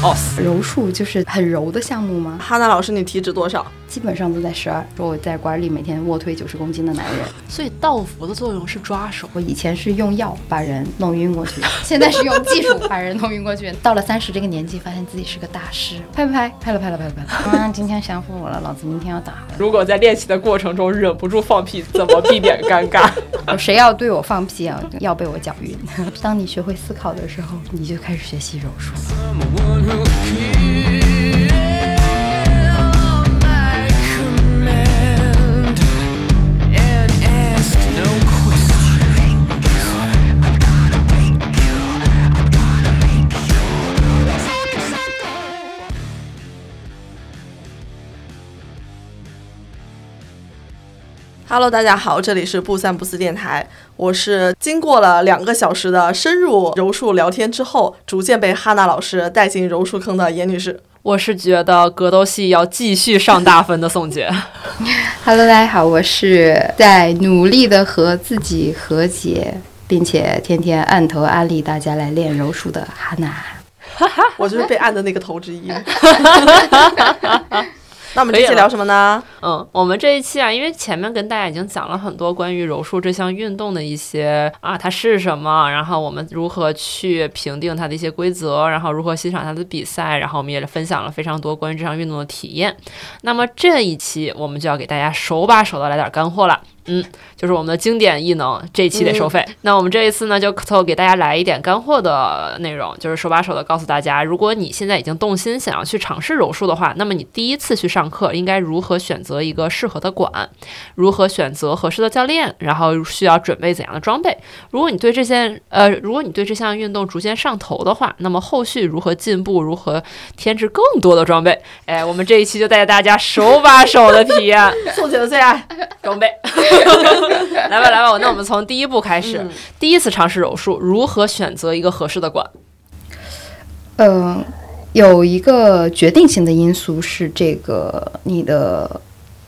哦，柔术就是很柔的项目吗？哈娜老师，你体脂多少？基本上都在十二。说我在馆里每天卧推九十公斤的男人，所以道服的作用是抓手。我以前是用药把人弄晕过去，现在是用技术把人弄晕过去。到了三十这个年纪，发现自己是个大师。拍不拍？拍了，拍了，拍了，拍了。啊，今天降服我了，老子明天要打。如果在练习的过程中忍不住放屁，怎么避免尴尬？谁要对我放屁啊？要被我搅晕。当你学会思考的时候，你就开始学习柔术。room Hello，大家好，这里是不三不四电台。我是经过了两个小时的深入柔术聊天之后，逐渐被哈娜老师带进柔术坑的严女士。我是觉得格斗系要继续上大分的宋姐。Hello，大家好，我是在努力的和自己和解，并且天天按头安利大家来练柔术的哈娜。我就是被按的那个头之一。那我们这期聊什么呢？嗯，我们这一期啊，因为前面跟大家已经讲了很多关于柔术这项运动的一些啊，它是什么，然后我们如何去评定它的一些规则，然后如何欣赏它的比赛，然后我们也分享了非常多关于这项运动的体验。那么这一期我们就要给大家手把手的来点干货了。嗯，就是我们的经典异能，这一期得收费。那我们这一次呢，就凑给大家来一点干货的内容，就是手把手的告诉大家，如果你现在已经动心想要去尝试柔术的话，那么你第一次去上课应该如何选择一个适合的馆，如何选择合适的教练，然后需要准备怎样的装备。如果你对这件呃，如果你对这项运动逐渐上头的话，那么后续如何进步，如何添置更多的装备？哎，我们这一期就带着大家手把手的体验宋姐的最爱装备。来吧，来吧，那我们从第一步开始。第一次尝试柔术，如何选择一个合适的馆？嗯，有一个决定性的因素是这个你的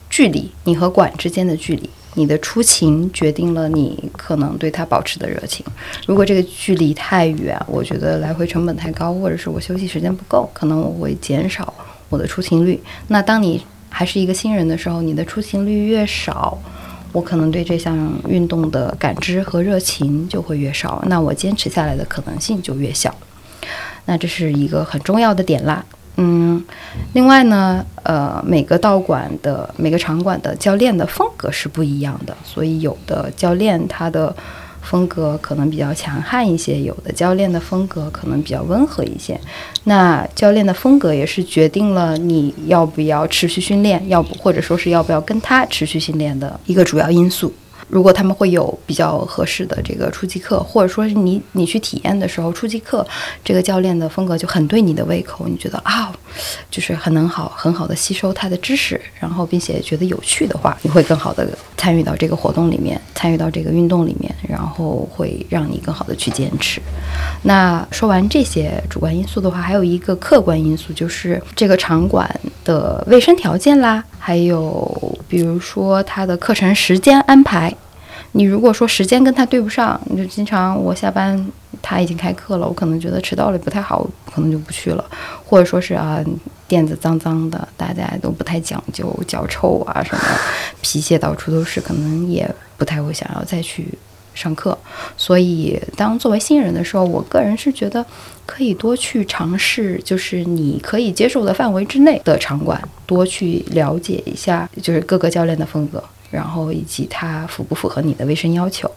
距离，你和馆之间的距离，你的出勤决定了你可能对它保持的热情。如果这个距离太远，我觉得来回成本太高，或者是我休息时间不够，可能我会减少我的出勤率。那当你还是一个新人的时候，你的出勤率越少。我可能对这项运动的感知和热情就会越少，那我坚持下来的可能性就越小。那这是一个很重要的点啦。嗯，另外呢，呃，每个道馆的每个场馆的教练的风格是不一样的，所以有的教练他的。风格可能比较强悍一些，有的教练的风格可能比较温和一些。那教练的风格也是决定了你要不要持续训练，要不或者说是要不要跟他持续训练的一个主要因素。如果他们会有比较合适的这个初级课，或者说是你你去体验的时候，初级课这个教练的风格就很对你的胃口，你觉得啊，就是很能好很好的吸收他的知识，然后并且觉得有趣的话，你会更好的参与到这个活动里面，参与到这个运动里面，然后会让你更好的去坚持。那说完这些主观因素的话，还有一个客观因素，就是这个场馆的卫生条件啦，还有比如说他的课程时间安排。你如果说时间跟他对不上，你就经常我下班他已经开课了，我可能觉得迟到了不太好，可能就不去了。或者说是啊，垫子脏脏的，大家都不太讲究，脚臭啊什么，皮屑到处都是，可能也不太会想要再去上课。所以，当作为新人的时候，我个人是觉得可以多去尝试，就是你可以接受的范围之内的场馆，多去了解一下，就是各个教练的风格。然后以及他符不符合你的卫生要求，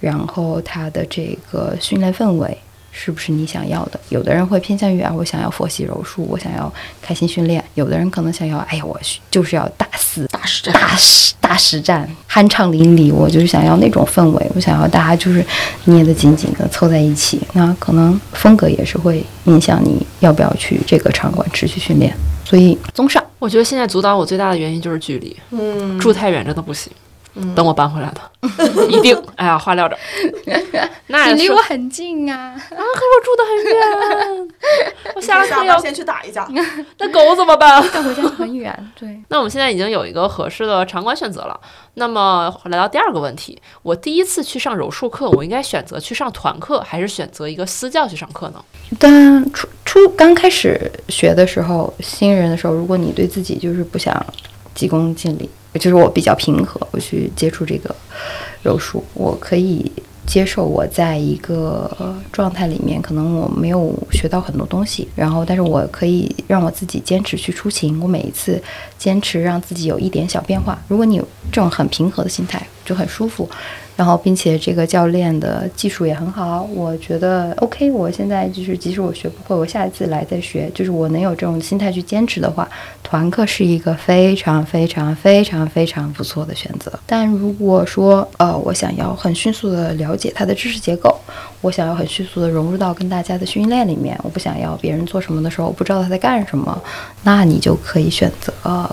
然后他的这个训练氛围，是不是你想要的？有的人会偏向于啊，我想要佛系柔术，我想要开心训练；有的人可能想要，哎呀，我就是要大肆大实战，大实大实战，酣畅淋漓。我就是想要那种氛围，我想要大家就是捏得紧紧的凑在一起。那可能风格也是会影响你要不要去这个场馆持续训练。所以，综上，我觉得现在阻挡我最大的原因就是距离，嗯，住太远真的不行。等我搬回来的，一定。哎呀，话撂这，那你离我很近啊！啊，可我住的很远，我下次要先去打一架。那狗怎么办？但回家很远。对。那我们现在已经有一个合适的场馆选择了。那么来到第二个问题，我第一次去上柔术课，我应该选择去上团课，还是选择一个私教去上课呢？但初初刚开始学的时候，新人的时候，如果你对自己就是不想急功近利。就是我比较平和，我去接触这个柔术，我可以接受我在一个状态里面，可能我没有学到很多东西，然后但是我可以让我自己坚持去出勤，我每一次坚持让自己有一点小变化。如果你有这种很平和的心态，就很舒服。然后，并且这个教练的技术也很好，我觉得 OK。我现在就是，即使我学不会，我下一次来再学。就是我能有这种心态去坚持的话，团课是一个非常非常非常非常不错的选择。但如果说，呃，我想要很迅速的了解它的知识结构，我想要很迅速的融入到跟大家的训练里面，我不想要别人做什么的时候我不知道他在干什么，那你就可以选择，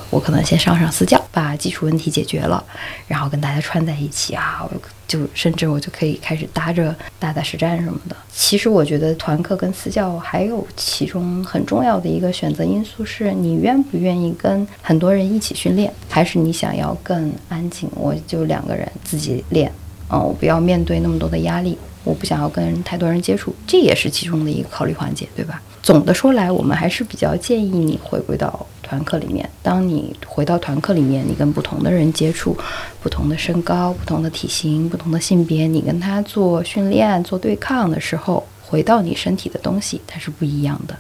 我可能先上上私教，把基础问题解决了，然后跟大家串在一起啊。我就甚至我就可以开始搭着打打实战什么的。其实我觉得团课跟私教还有其中很重要的一个选择因素是你愿不愿意跟很多人一起训练，还是你想要更安静，我就两个人自己练，嗯，我不要面对那么多的压力，我不想要跟太多人接触，这也是其中的一个考虑环节，对吧？总的说来，我们还是比较建议你回归到。团课里面，当你回到团课里面，你跟不同的人接触，不同的身高、不同的体型、不同的性别，你跟他做训练、做对抗的时候，回到你身体的东西，它是不一样的。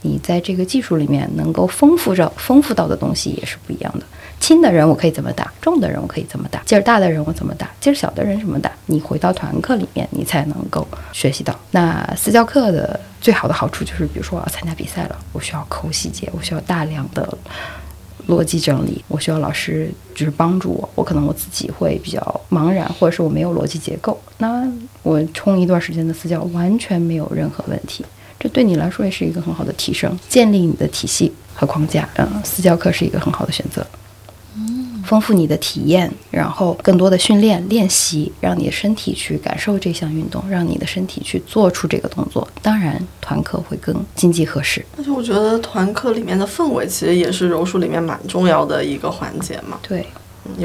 你在这个技术里面能够丰富着、丰富到的东西也是不一样的。轻的人我可以怎么打，重的人我可以怎么打，劲儿大的人我怎么打，劲儿小的人怎么打？你回到团课里面，你才能够学习到。那私教课的最好的好处就是，比如说我要参加比赛了，我需要抠细节，我需要大量的逻辑整理，我需要老师就是帮助我。我可能我自己会比较茫然，或者是我没有逻辑结构，那我冲一段时间的私教完全没有任何问题。这对你来说也是一个很好的提升，建立你的体系和框架。嗯，私教课是一个很好的选择。丰富你的体验，然后更多的训练练习，让你的身体去感受这项运动，让你的身体去做出这个动作。当然，团课会更经济合适。而且我觉得团课里面的氛围其实也是柔术里面蛮重要的一个环节嘛。对，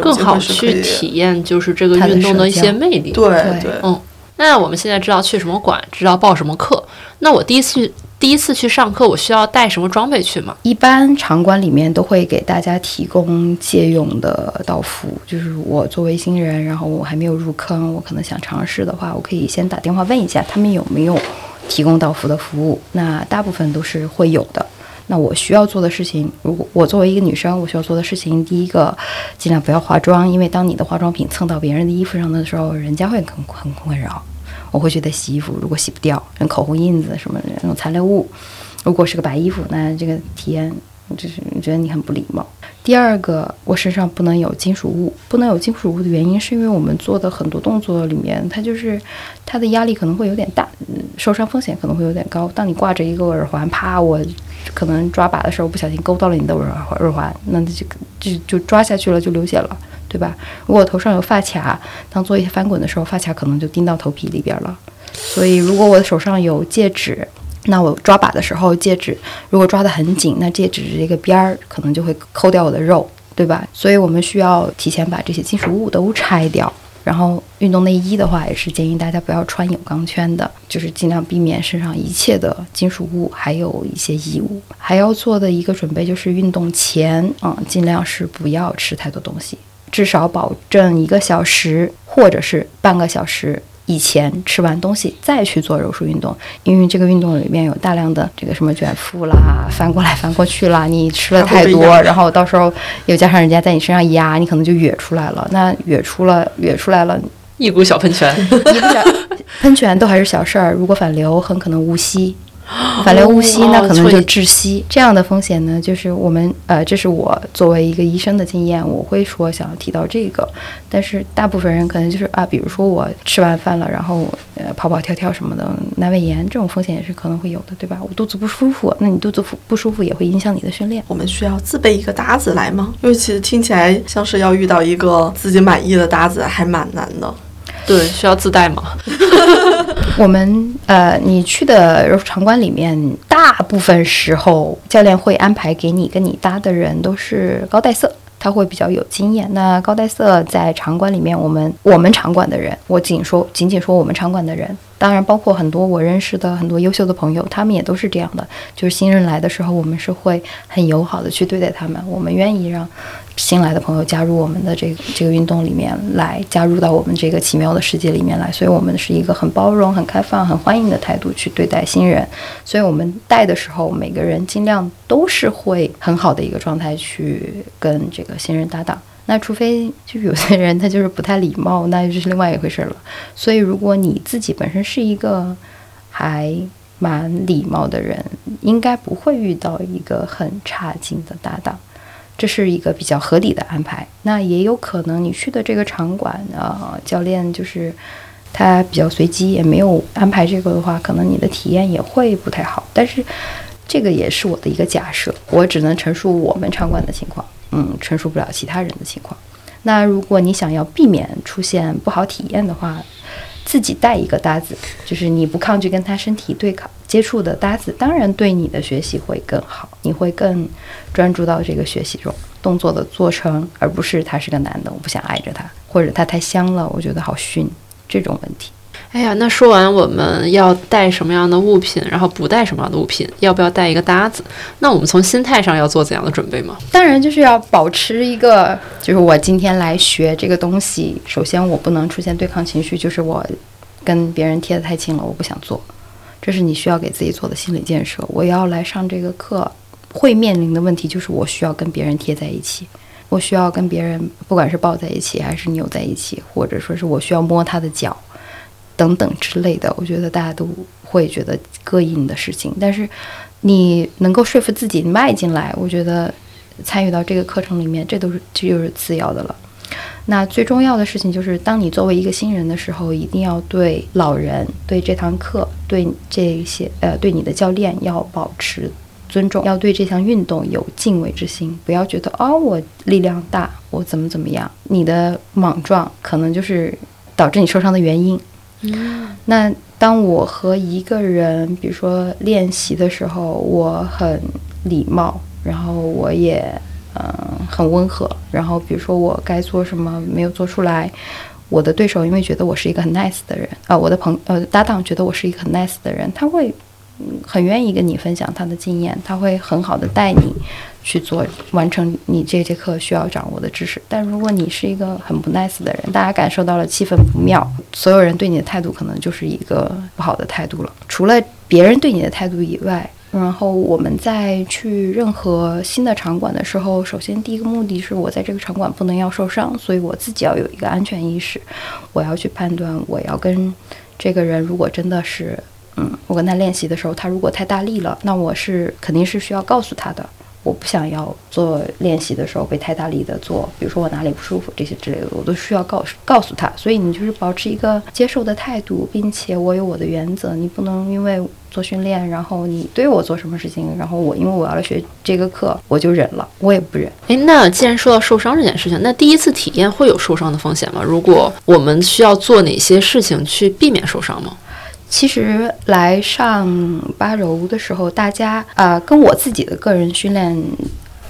更好去体验就是这个运动的一些魅力。对对，嗯。那我们现在知道去什么馆，知道报什么课。那我第一次第一次去上课，我需要带什么装备去吗？一般场馆里面都会给大家提供借用的道服。就是我作为新人，然后我还没有入坑，我可能想尝试的话，我可以先打电话问一下他们有没有提供道服的服务。那大部分都是会有的。那我需要做的事情，如果我作为一个女生，我需要做的事情，第一个尽量不要化妆，因为当你的化妆品蹭到别人的衣服上的时候，人家会很很困扰。我会觉得洗衣服如果洗不掉，像口红印子什么的那种残留物，如果是个白衣服，那这个体验就是觉得你很不礼貌。第二个，我身上不能有金属物，不能有金属物的原因是因为我们做的很多动作里面，它就是它的压力可能会有点大，受伤风险可能会有点高。当你挂着一个耳环，啪，我可能抓把的时候不小心勾到了你的耳耳环，那就就就抓下去了，就流血了。对吧？如果头上有发卡，当做一些翻滚的时候，发卡可能就钉到头皮里边了。所以，如果我的手上有戒指，那我抓把的时候，戒指如果抓得很紧，那戒指这个边儿可能就会抠掉我的肉，对吧？所以我们需要提前把这些金属物都拆掉。然后，运动内衣的话，也是建议大家不要穿有钢圈的，就是尽量避免身上一切的金属物，还有一些异物。还要做的一个准备就是运动前，嗯，尽量是不要吃太多东西。至少保证一个小时或者是半个小时以前吃完东西再去做柔术运动，因为这个运动里面有大量的这个什么卷腹啦、翻过来翻过去啦，你吃了太多，然后到时候又加上人家在你身上压，你可能就哕出来了。那哕出了，哕出来了，一股小喷泉，一股小喷泉都还是小事儿，如果反流，很可能误吸。反流误吸，那可能就窒息。这样的风险呢，就是我们呃，这是我作为一个医生的经验，我会说想要提到这个。但是大部分人可能就是啊，比如说我吃完饭了，然后呃跑跑跳跳什么的，阑尾炎这种风险也是可能会有的，对吧？我肚子不舒服，那你肚子不舒服也会影响你的训练。我们需要自备一个搭子来吗？因为其实听起来像是要遇到一个自己满意的搭子还蛮难的。对，需要自带吗？我们呃，你去的场馆里面，大部分时候教练会安排给你跟你搭的人都是高带色，他会比较有经验。那高带色在场馆里面，我们我们场馆的人，我仅说仅仅说我们场馆的人，当然包括很多我认识的很多优秀的朋友，他们也都是这样的。就是新人来的时候，我们是会很友好的去对待他们，我们愿意让。新来的朋友加入我们的这个这个运动里面来，加入到我们这个奇妙的世界里面来，所以我们是一个很包容、很开放、很欢迎的态度去对待新人。所以我们带的时候，每个人尽量都是会很好的一个状态去跟这个新人搭档。那除非就有些人他就是不太礼貌，那就是另外一回事了。所以如果你自己本身是一个还蛮礼貌的人，应该不会遇到一个很差劲的搭档。这是一个比较合理的安排。那也有可能你去的这个场馆，呃，教练就是他比较随机，也没有安排这个的话，可能你的体验也会不太好。但是这个也是我的一个假设，我只能陈述我们场馆的情况，嗯，陈述不了其他人的情况。那如果你想要避免出现不好体验的话，自己带一个搭子，就是你不抗拒跟他身体对抗接触的搭子，当然对你的学习会更好，你会更专注到这个学习中，动作的做成，而不是他是个男的，我不想挨着他，或者他太香了，我觉得好熏，这种问题。哎呀，那说完我们要带什么样的物品，然后不带什么样的物品，要不要带一个搭子？那我们从心态上要做怎样的准备吗？当然就是要保持一个，就是我今天来学这个东西，首先我不能出现对抗情绪，就是我跟别人贴得太近了，我不想做，这是你需要给自己做的心理建设。我要来上这个课，会面临的问题就是我需要跟别人贴在一起，我需要跟别人不管是抱在一起，还是扭在一起，或者说是我需要摸他的脚。等等之类的，我觉得大家都会觉得膈应的事情。但是你能够说服自己迈进来，我觉得参与到这个课程里面，这都是这就是次要的了。那最重要的事情就是，当你作为一个新人的时候，一定要对老人、对这堂课、对这些呃对你的教练要保持尊重，要对这项运动有敬畏之心，不要觉得哦我力量大，我怎么怎么样，你的莽撞可能就是导致你受伤的原因。那当我和一个人，比如说练习的时候，我很礼貌，然后我也嗯很温和，然后比如说我该做什么没有做出来，我的对手因为觉得我是一个很 nice 的人啊，我的朋呃搭档觉得我是一个很 nice 的人，他会很愿意跟你分享他的经验，他会很好的带你。去做完成你这节课需要掌握的知识，但如果你是一个很不 nice 的人，大家感受到了气氛不妙，所有人对你的态度可能就是一个不好的态度了。除了别人对你的态度以外，然后我们在去任何新的场馆的时候，首先第一个目的是我在这个场馆不能要受伤，所以我自己要有一个安全意识，我要去判断我要跟这个人如果真的是，嗯，我跟他练习的时候，他如果太大力了，那我是肯定是需要告诉他的。我不想要做练习的时候被太大力的做，比如说我哪里不舒服这些之类的，我都需要告诉告诉他。所以你就是保持一个接受的态度，并且我有我的原则，你不能因为做训练，然后你对我做什么事情，然后我因为我要来学这个课，我就忍了，我也不忍。诶，那既然说到受伤这件事情，那第一次体验会有受伤的风险吗？如果我们需要做哪些事情去避免受伤吗？其实来上八柔的时候，大家啊，跟我自己的个人训练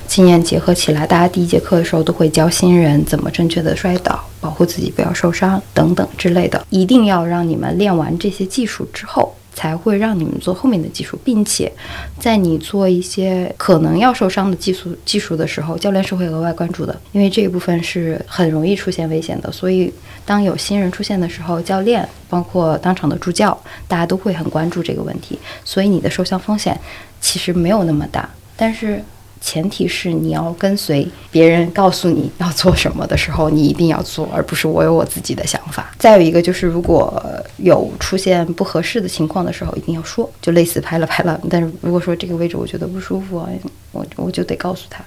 经验结合起来，大家第一节课的时候都会教新人怎么正确的摔倒，保护自己不要受伤等等之类的。一定要让你们练完这些技术之后。才会让你们做后面的技术，并且在你做一些可能要受伤的技术技术的时候，教练是会额外关注的，因为这一部分是很容易出现危险的。所以，当有新人出现的时候，教练包括当场的助教，大家都会很关注这个问题。所以，你的受伤风险其实没有那么大。但是，前提是你要跟随别人告诉你要做什么的时候，你一定要做，而不是我有我自己的想法。再有一个就是，如果有出现不合适的情况的时候，一定要说，就类似拍了拍了。但是如果说这个位置我觉得不舒服，我我就得告诉他。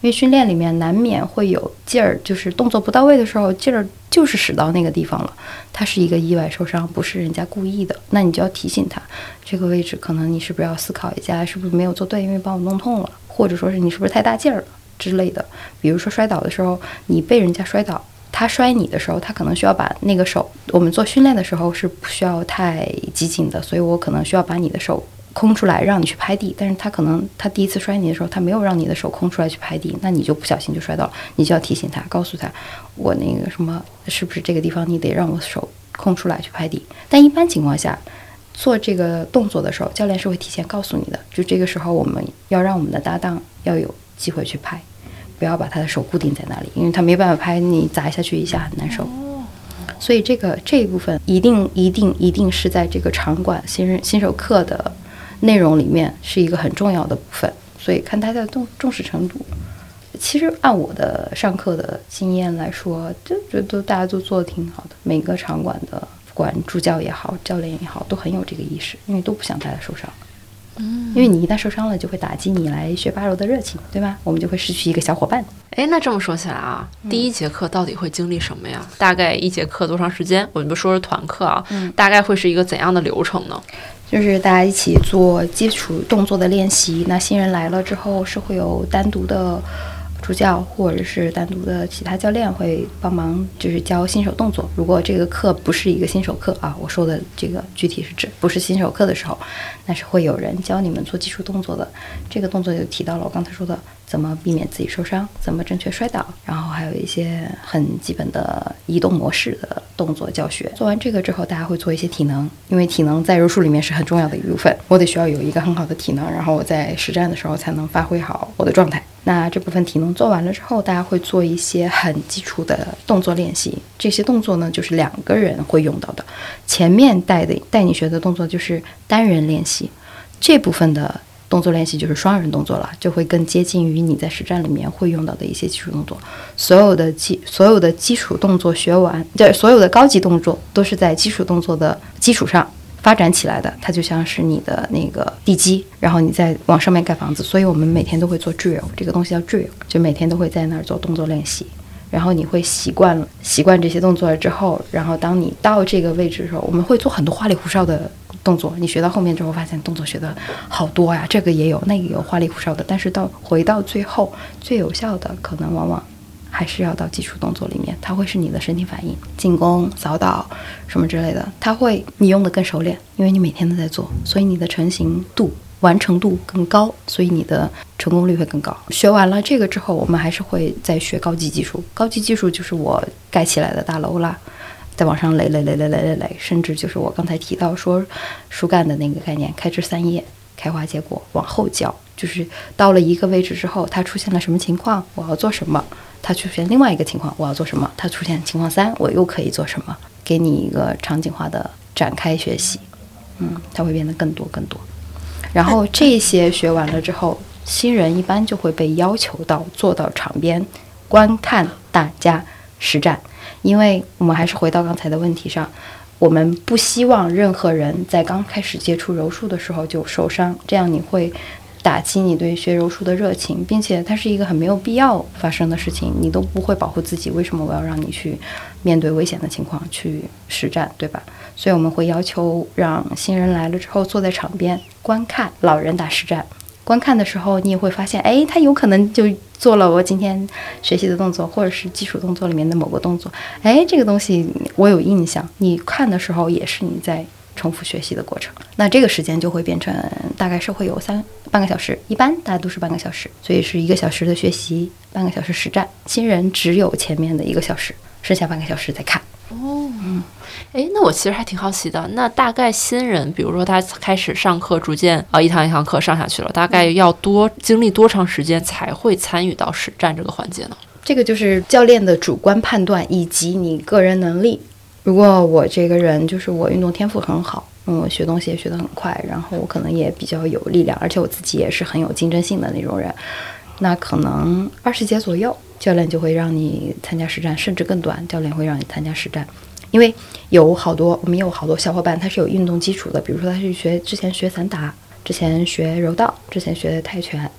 因为训练里面难免会有劲儿，就是动作不到位的时候，劲儿就是使到那个地方了。它是一个意外受伤，不是人家故意的。那你就要提醒他，这个位置可能你是不是要思考一下，是不是没有做对，因为把我弄痛了，或者说是你是不是太大劲儿了之类的。比如说摔倒的时候，你被人家摔倒，他摔你的时候，他可能需要把那个手，我们做训练的时候是不需要太激进的，所以我可能需要把你的手。空出来让你去拍地，但是他可能他第一次摔你的时候，他没有让你的手空出来去拍地，那你就不小心就摔到了，你就要提醒他，告诉他，我那个什么是不是这个地方你得让我手空出来去拍地。但一般情况下，做这个动作的时候，教练是会提前告诉你的，就这个时候我们要让我们的搭档要有机会去拍，不要把他的手固定在那里，因为他没办法拍，你砸下去一下很难受。所以这个这一部分一定一定一定是在这个场馆新人新手课的。内容里面是一个很重要的部分，所以看大家的重重视程度。其实按我的上课的经验来说，就觉得大家都做的挺好的。每个场馆的不管助教也好，教练也好，都很有这个意识，因为都不想大家受伤。嗯，因为你一旦受伤了，就会打击你来学八柔的热情，对吧？我们就会失去一个小伙伴。哎，那这么说起来啊，第一节课到底会经历什么呀？大概一节课多长时间？我们说是团课啊，大概会是一个怎样的流程呢？就是大家一起做基础动作的练习。那新人来了之后，是会有单独的助教或者是单独的其他教练会帮忙，就是教新手动作。如果这个课不是一个新手课啊，我说的这个具体是指不是新手课的时候，那是会有人教你们做基础动作的。这个动作就提到了我刚才说的。怎么避免自己受伤？怎么正确摔倒？然后还有一些很基本的移动模式的动作教学。做完这个之后，大家会做一些体能，因为体能在柔术里面是很重要的一部分。我得需要有一个很好的体能，然后我在实战的时候才能发挥好我的状态。那这部分体能做完了之后，大家会做一些很基础的动作练习。这些动作呢，就是两个人会用到的。前面带的带你学的动作就是单人练习，这部分的。动作练习就是双人动作了，就会更接近于你在实战里面会用到的一些基础动作。所有的基所有的基础动作学完，对所有的高级动作都是在基础动作的基础上发展起来的。它就像是你的那个地基，然后你再往上面盖房子。所以我们每天都会做 drill，这个东西叫 drill，就每天都会在那儿做动作练习。然后你会习惯了，习惯这些动作了之后，然后当你到这个位置的时候，我们会做很多花里胡哨的。动作，你学到后面之后发现动作学的好多呀，这个也有，那个有，花里胡哨的。但是到回到最后，最有效的可能往往还是要到基础动作里面，它会是你的身体反应、进攻、扫倒什么之类的，它会你用的更熟练，因为你每天都在做，所以你的成型度、完成度更高，所以你的成功率会更高。学完了这个之后，我们还是会再学高级技术，高级技术就是我盖起来的大楼啦。再往上垒垒垒垒垒垒垒，甚至就是我刚才提到说树干的那个概念，开枝散叶，开花结果，往后教，就是到了一个位置之后，它出现了什么情况，我要做什么？它出现另外一个情况，我要做什么？它出现情况三，我又可以做什么？给你一个场景化的展开学习，嗯，它会变得更多更多。然后 这些学完了之后，新人一般就会被要求到坐到场边观看大家实战。因为我们还是回到刚才的问题上，我们不希望任何人在刚开始接触柔术的时候就受伤，这样你会打击你对学柔术的热情，并且它是一个很没有必要发生的事情，你都不会保护自己，为什么我要让你去面对危险的情况去实战，对吧？所以我们会要求让新人来了之后坐在场边观看老人打实战。观看的时候，你也会发现，哎，他有可能就做了我今天学习的动作，或者是基础动作里面的某个动作。哎，这个东西我有印象。你看的时候，也是你在重复学习的过程。那这个时间就会变成大概是会有三半个小时，一般大家都是半个小时，所以是一个小时的学习，半个小时实战。新人只有前面的一个小时，剩下半个小时在看。哦，嗯。哎，那我其实还挺好奇的。那大概新人，比如说他开始上课，逐渐啊一堂一堂课上下去了，大概要多经历多长时间才会参与到实战这个环节呢？这个就是教练的主观判断以及你个人能力。如果我这个人就是我运动天赋很好，嗯，我学东西也学得很快，然后我可能也比较有力量，而且我自己也是很有竞争性的那种人。那可能二十节左右，教练就会让你参加实战，甚至更短，教练会让你参加实战。因为有好多我们有好多小伙伴，他是有运动基础的，比如说他是学之前学散打，之前学柔道，之前学泰拳，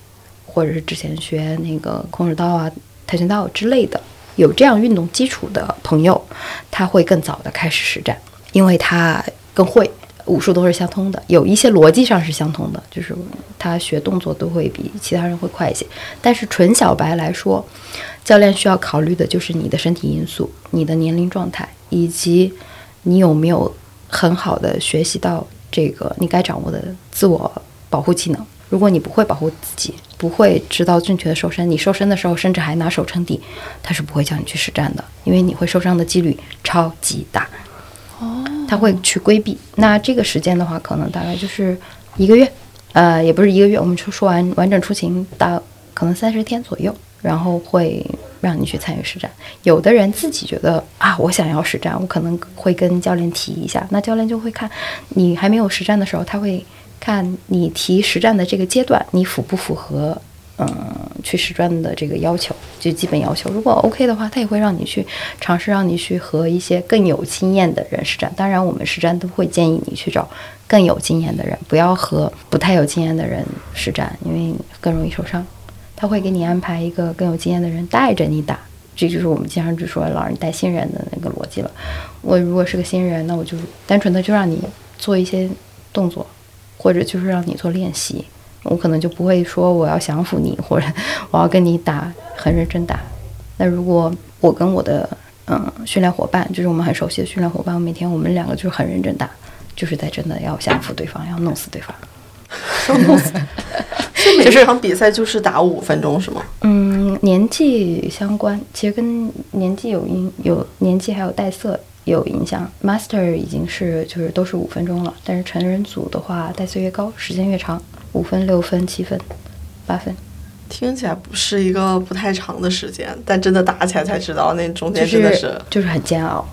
或者是之前学那个空手道啊、跆拳道之类的，有这样运动基础的朋友，他会更早的开始实战，因为他更会。武术都是相通的，有一些逻辑上是相通的，就是他学动作都会比其他人会快一些。但是纯小白来说，教练需要考虑的就是你的身体因素、你的年龄状态，以及你有没有很好的学习到这个你该掌握的自我保护技能。如果你不会保护自己，不会知道正确的瘦身，你瘦身的时候甚至还拿手撑底，他是不会叫你去实战的，因为你会受伤的几率超级大。哦，他会去规避。那这个时间的话，可能大概就是一个月，呃，也不是一个月，我们说说完完整出勤，大可能三十天左右，然后会让你去参与实战。有的人自己觉得啊，我想要实战，我可能会跟教练提一下，那教练就会看你还没有实战的时候，他会看你提实战的这个阶段，你符不符合。嗯，去实战的这个要求就基本要求，如果 OK 的话，他也会让你去尝试，让你去和一些更有经验的人实战。当然，我们实战都会建议你去找更有经验的人，不要和不太有经验的人实战，因为更容易受伤。他会给你安排一个更有经验的人带着你打，这就是我们经常就说老人带新人的那个逻辑了。我如果是个新人，那我就单纯的就让你做一些动作，或者就是让你做练习。我可能就不会说我要降服你，或者我要跟你打很认真打。那如果我跟我的嗯训练伙伴，就是我们很熟悉的训练伙伴，每天我们两个就是很认真打，就是在真的要降服对方，要弄死对方。弄死。每场比赛就是打五分钟是吗？嗯，年纪相关，其实跟年纪有因有年纪还有带色有影响。Master 已经是就是都是五分钟了，但是成人组的话，带色越高，时间越长。五分、六分、七分、八分，听起来不是一个不太长的时间，但真的打起来才知道，那中间真的是就是很煎熬，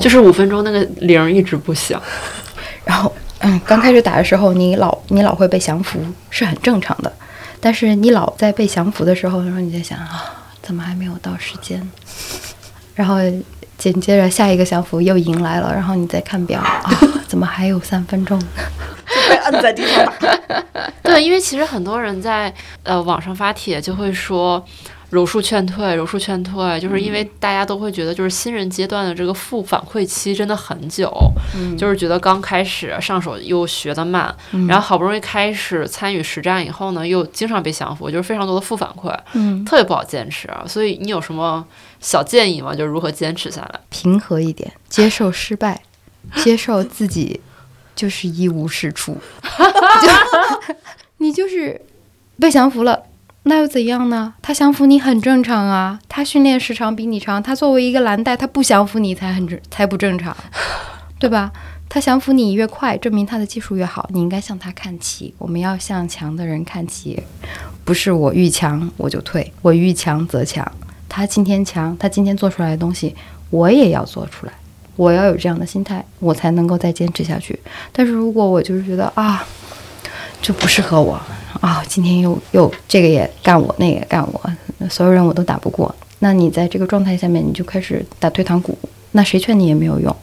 就是五分钟那个铃一直不响，然后嗯，刚开始打的时候，你老你老会被降服，是很正常的，但是你老在被降服的时候，然后你在想啊，怎么还没有到时间？然后紧接着下一个降服又迎来了，然后你再看表啊，怎么还有三分钟？被摁在地上打。对，因为其实很多人在呃网上发帖就会说柔术劝退，柔术劝退，就是因为大家都会觉得就是新人阶段的这个负反馈期真的很久，就是觉得刚开始上手又学得慢，然后好不容易开始参与实战以后呢，又经常被降服，就是非常多的负反馈，嗯，特别不好坚持。所以你有什么小建议嘛？就是如何坚持下来？平和一点，接受失败，接受自己。就是一无是处，你就是被降服了，那又怎样呢？他降服你很正常啊，他训练时长比你长，他作为一个蓝带，他不降服你才很正，才不正常，对吧？他降服你越快，证明他的技术越好，你应该向他看齐。我们要向强的人看齐，不是我遇强我就退，我遇强则强。他今天强，他今天做出来的东西，我也要做出来。我要有这样的心态，我才能够再坚持下去。但是如果我就是觉得啊，这不适合我啊，今天又又这个也干我，那个也干我，所有人我都打不过，那你在这个状态下面，你就开始打退堂鼓，那谁劝你也没有用。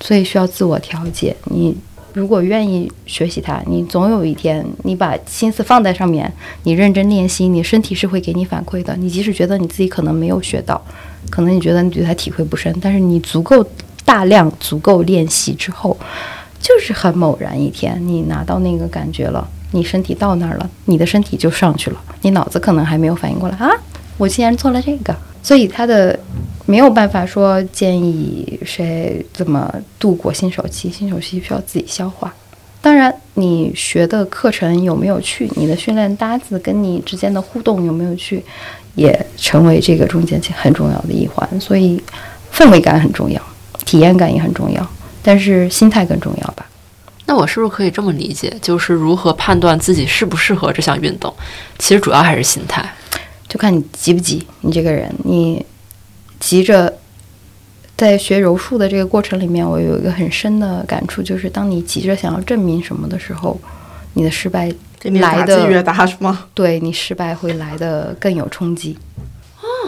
所以需要自我调节。你如果愿意学习它，你总有一天你把心思放在上面，你认真练习，你身体是会给你反馈的。你即使觉得你自己可能没有学到，可能你觉得你对它体会不深，但是你足够。大量足够练习之后，就是很猛然一天，你拿到那个感觉了，你身体到那儿了，你的身体就上去了，你脑子可能还没有反应过来啊，我竟然做了这个，所以他的没有办法说建议谁怎么度过新手期，新手期需要自己消化。当然，你学的课程有没有去，你的训练搭子跟你之间的互动有没有去，也成为这个中间很重要的一环。所以，氛围感很重要。体验感也很重要，但是心态更重要吧？那我是不是可以这么理解，就是如何判断自己适不适合这项运动？其实主要还是心态，就看你急不急。你这个人，你急着在学柔术的这个过程里面，我有一个很深的感触，就是当你急着想要证明什么的时候，你的失败给你来的越的大是吗？对你失败会来的更有冲击。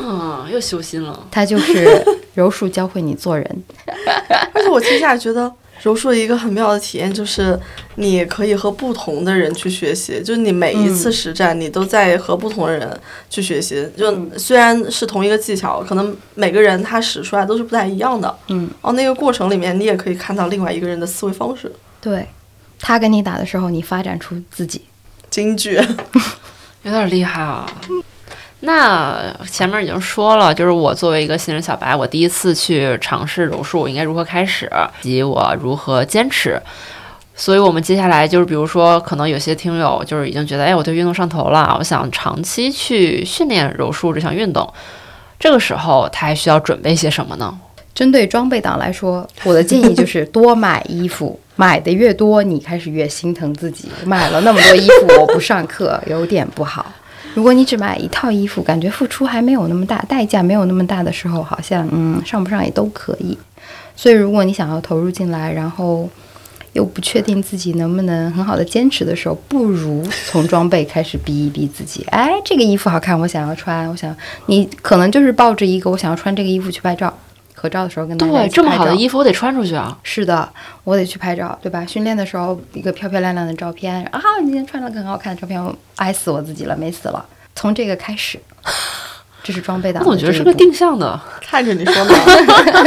啊，又修心了。它就是 柔术教会你做人。而且我听下来觉得柔术一个很妙的体验就是，你可以和不同的人去学习，就是你每一次实战，你都在和不同的人去学习。就虽然是同一个技巧，可能每个人他使出来都是不太一样的。嗯，哦，那个过程里面，你也可以看到另外一个人的思维方式。对，他跟你打的时候，你发展出自己。京剧，有点厉害啊。那前面已经说了，就是我作为一个新人小白，我第一次去尝试柔术，我应该如何开始，以及我如何坚持。所以，我们接下来就是，比如说，可能有些听友就是已经觉得，哎，我对运动上头了，我想长期去训练柔术这项运动。这个时候，他还需要准备些什么呢？针对装备党来说，我的建议就是多买衣服，买的越多，你开始越心疼自己。买了那么多衣服，我不上课，有点不好。如果你只买一套衣服，感觉付出还没有那么大，代价没有那么大的时候，好像嗯上不上也都可以。所以，如果你想要投入进来，然后又不确定自己能不能很好的坚持的时候，不如从装备开始逼一逼自己。哎，这个衣服好看，我想要穿。我想你可能就是抱着一个我想要穿这个衣服去拍照，合照的时候跟大家对，这么好的衣服我得穿出去啊！是的，我得去拍照，对吧？训练的时候一个漂漂亮亮的照片啊，你今天穿了个很好看的照片，我爱死我自己了，美死了。从这个开始，这是装备的我总觉得是个定向的。看着你说呢。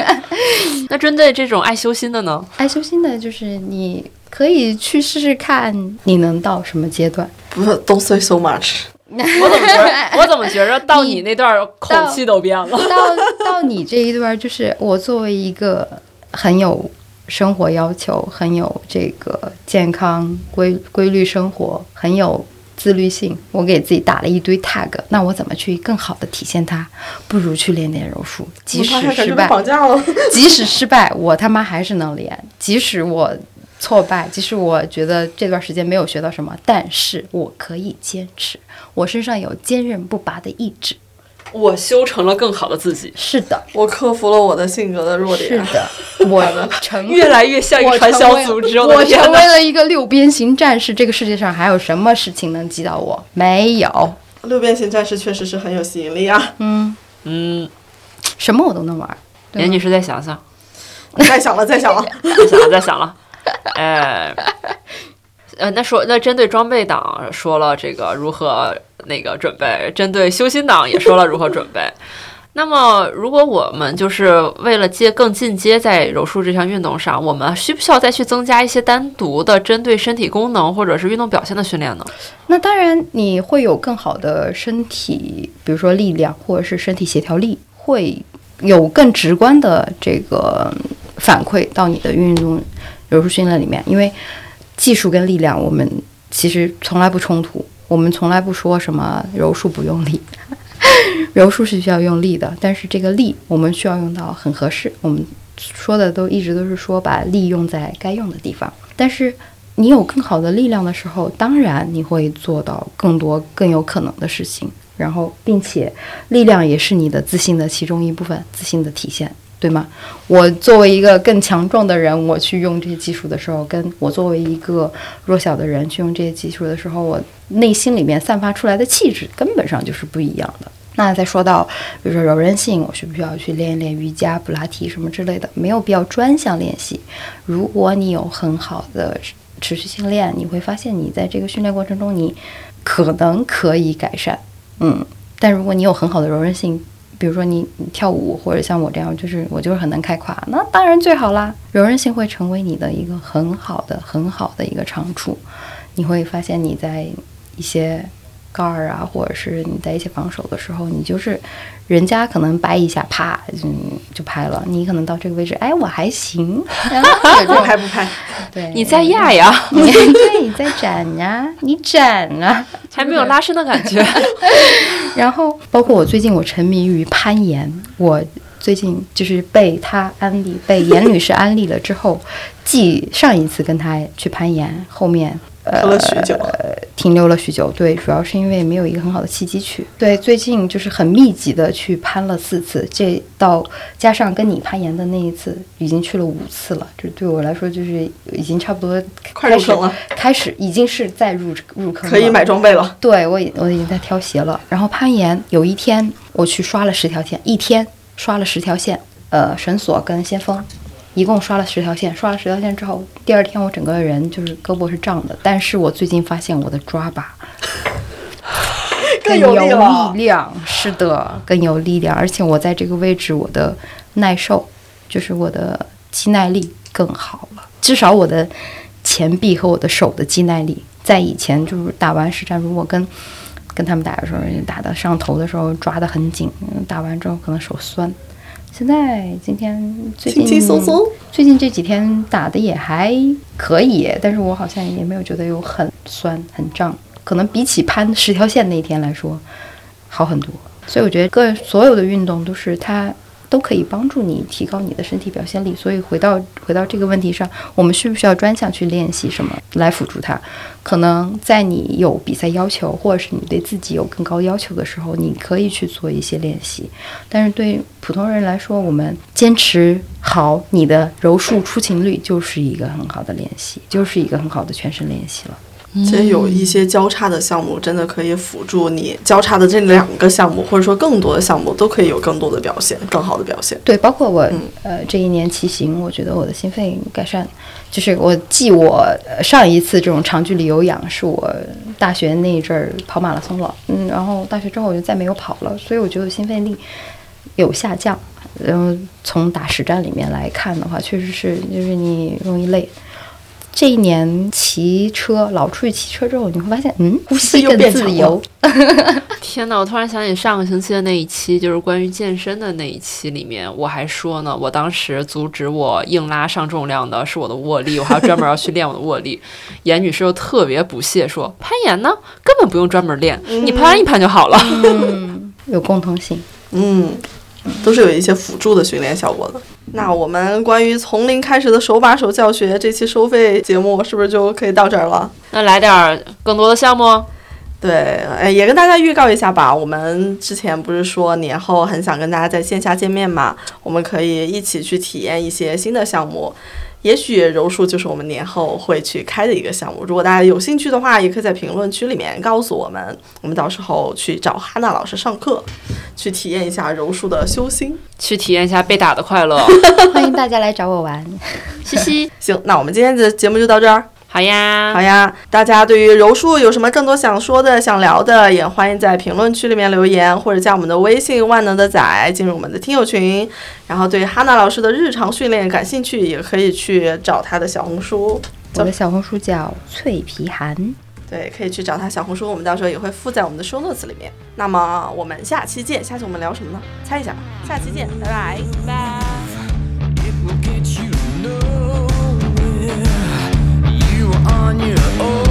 那针对这种爱修心的呢？爱修心的，就是你可以去试试看，你能到什么阶段。不是，Don't say so much。我怎么觉得，我怎么觉着到你那段口气都变了？到到你这一段，就是我作为一个很有生活要求、很有这个健康规规律生活、很有自律性，我给自己打了一堆 tag，那我怎么去更好的体现它？不如去练练柔术，即使失败，绑架了。即使失败，我他妈还是能练。即使我挫败，即使我觉得这段时间没有学到什么，但是我可以坚持。我身上有坚韧不拔的意志。我修成了更好的自己，是的，我克服了我的性格的弱点。是的，我成越来越像一个传销组织。我成为了一个六边形战士。这个世界上还有什么事情能击倒我？没有，六边形战士确实是很有吸引力啊！嗯，嗯，什么我都能玩。严女士再想想，再想了，再想了。再想了，再想了。哎，呃，那说那针对装备党说了这个如何那个准备，针对修心党也说了如何准备。那么，如果我们就是为了接更进阶在柔术这项运动上，我们需不需要再去增加一些单独的针对身体功能或者是运动表现的训练呢？那当然，你会有更好的身体，比如说力量或者是身体协调力，会有更直观的这个反馈到你的运动柔术训练里面。因为技术跟力量，我们其实从来不冲突，我们从来不说什么柔术不用力。柔术是需要用力的，但是这个力我们需要用到很合适。我们说的都一直都是说把力用在该用的地方，但是你有更好的力量的时候，当然你会做到更多更有可能的事情。然后，并且力量也是你的自信的其中一部分，自信的体现，对吗？我作为一个更强壮的人，我去用这些技术的时候，跟我作为一个弱小的人去用这些技术的时候，我内心里面散发出来的气质根本上就是不一样的。那再说到，比如说柔韧性，我需不需要去练一练瑜伽、普拉提什么之类的？没有必要专项练习。如果你有很好的持续性练，你会发现你在这个训练过程中，你可能可以改善。嗯，但如果你有很好的柔韧性，比如说你你跳舞或者像我这样，就是我就是很能开胯，那当然最好啦。柔韧性会成为你的一个很好的、很好的一个长处。你会发现你在一些盖儿啊，或者是你在一起防守的时候，你就是人家可能掰一下，啪，嗯，就拍了。你可能到这个位置，哎，我还行，然后有这不种拍不拍？对，你在压呀，你对，你在展呀，你展啊。还没有拉伸的感觉。然后包括我最近我沉迷于攀岩，我最近就是被他安利，被严女士安利了之后，继上一次跟他去攀岩，后面喝了许久，停留了许久。对，主要是因为没有一个很好的契机去。对，最近就是很密集的去攀了四次，这到加上跟你攀岩的那一次，已经去了五次了。这对我来说就是已经差不多快入坑了，开始已经是在入入坑，可以买装备了。对我已我已经在挑鞋了。然后攀岩，有一天我去刷了十条线，一天刷了十条线，呃，绳索跟先锋。一共刷了十条线，刷了十条线之后，第二天我整个人就是胳膊是胀的，但是我最近发现我的抓把更有力量，是的，更有力量，而且我在这个位置我的耐受，就是我的肌耐力更好了，至少我的前臂和我的手的肌耐力，在以前就是打完实战，如果跟跟他们打的时候，打的上头的时候抓得很紧，打完之后可能手酸。现在今天最近轻轻松松，最近这几天打的也还可以，但是我好像也没有觉得有很酸很胀，可能比起攀十条线那天来说好很多。所以我觉得各所有的运动都是它。都可以帮助你提高你的身体表现力，所以回到回到这个问题上，我们需不需要专项去练习什么来辅助它？可能在你有比赛要求，或者是你对自己有更高要求的时候，你可以去做一些练习。但是对普通人来说，我们坚持好你的柔术出勤率就是一个很好的练习，就是一个很好的全身练习了。其实有一些交叉的项目，真的可以辅助你交叉的这两个项目，或者说更多的项目，都可以有更多的表现，更好的表现。对，包括我，呃，这一年骑行，我觉得我的心肺改善，就是我记我上一次这种长距离有氧是我大学那一阵儿跑马拉松了，嗯，然后大学之后我就再没有跑了，所以我觉得心肺力有下降。然后从打实战里面来看的话，确实是就是你容易累。这一年骑车老出去骑车之后，你会发现，嗯，呼吸更自由。天哪！我突然想起上个星期的那一期，就是关于健身的那一期里面，我还说呢，我当时阻止我硬拉上重量的是我的握力，我还要专门要去练我的握力。严女士又特别不屑说，攀岩呢根本不用专门练，你攀一攀就好了。嗯，有共同性。嗯。都是有一些辅助的训练效果的。那我们关于从零开始的手把手教学这期收费节目是不是就可以到这儿了？那来点儿更多的项目？对，哎，也跟大家预告一下吧。我们之前不是说年后很想跟大家在线下见面嘛？我们可以一起去体验一些新的项目。也许柔术就是我们年后会去开的一个项目。如果大家有兴趣的话，也可以在评论区里面告诉我们，我们到时候去找哈娜老师上课，去体验一下柔术的修心，去体验一下被打的快乐。欢迎大家来找我玩，嘻嘻。行，那我们今天的节目就到这儿。好呀，好呀！大家对于柔术有什么更多想说的、想聊的，也欢迎在评论区里面留言，或者加我们的微信“万能的仔”进入我们的听友群。然后对哈娜老师的日常训练感兴趣，也可以去找他的小红书。我的小红书叫脆皮寒，对，可以去找他小红书，我们到时候也会附在我们的 show notes 里面。那么我们下期见，下期我们聊什么呢？猜一下吧。下期见，拜拜。on your own.